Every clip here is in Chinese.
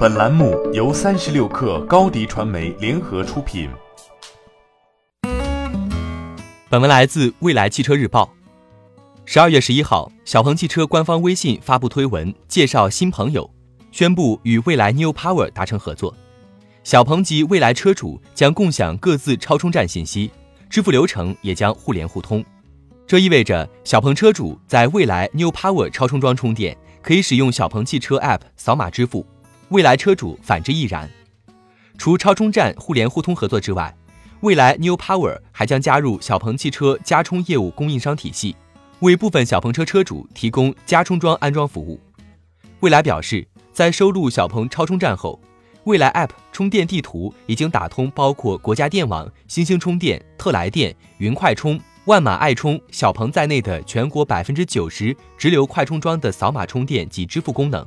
本栏目由三十六氪高低传媒联合出品。本文来自未来汽车日报。十二月十一号，小鹏汽车官方微信发布推文，介绍新朋友，宣布与未来 New Power 达成合作。小鹏及未来车主将共享各自超充站信息，支付流程也将互联互通。这意味着小鹏车主在未来 New Power 超充桩充电，可以使用小鹏汽车 App 扫码支付。未来车主反之亦然。除超充站互联互通合作之外，未来 New Power 还将加入小鹏汽车加充业务供应商体系，为部分小鹏车车主提供加充桩安装服务。未来表示，在收录小鹏超充站后，未来 App 充电地图已经打通包括国家电网、新兴充电、特来电、云快充、万马爱充、小鹏在内的全国百分之九十直流快充桩的扫码充电及支付功能。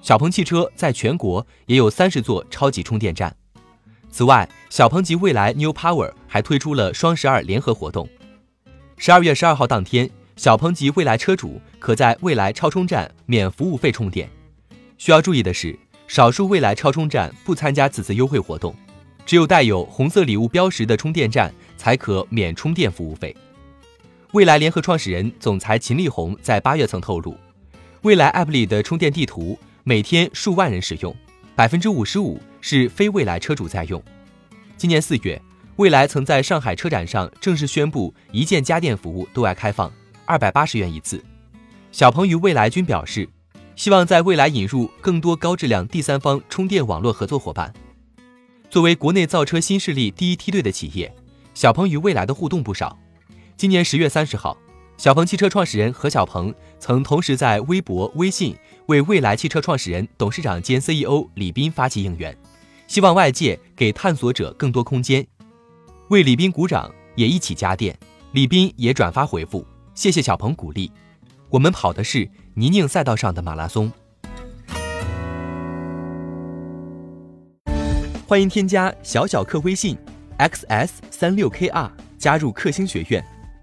小鹏汽车在全国也有三十座超级充电站。此外，小鹏及未来 New Power 还推出了双十二联合活动。十二月十二号当天，小鹏及未来车主可在未来超充站免服务费充电。需要注意的是，少数未来超充站不参加此次优惠活动，只有带有红色礼物标识的充电站才可免充电服务费。未来联合创始人、总裁秦力红在八月曾透露，未来 App 里的充电地图。每天数万人使用，百分之五十五是非未来车主在用。今年四月，未来曾在上海车展上正式宣布一键家电服务对外开放，二百八十元一次。小鹏与未来均表示，希望在未来引入更多高质量第三方充电网络合作伙伴。作为国内造车新势力第一梯队的企业，小鹏与未来的互动不少。今年十月三十号。小鹏汽车创始人何小鹏曾同时在微博、微信为未来汽车创始人、董事长兼 CEO 李斌发起应援，希望外界给探索者更多空间，为李斌鼓掌，也一起加电。李斌也转发回复：“谢谢小鹏鼓励，我们跑的是泥泞赛道上的马拉松。”欢迎添加小小客微信 xs 三六 kr 加入克星学院。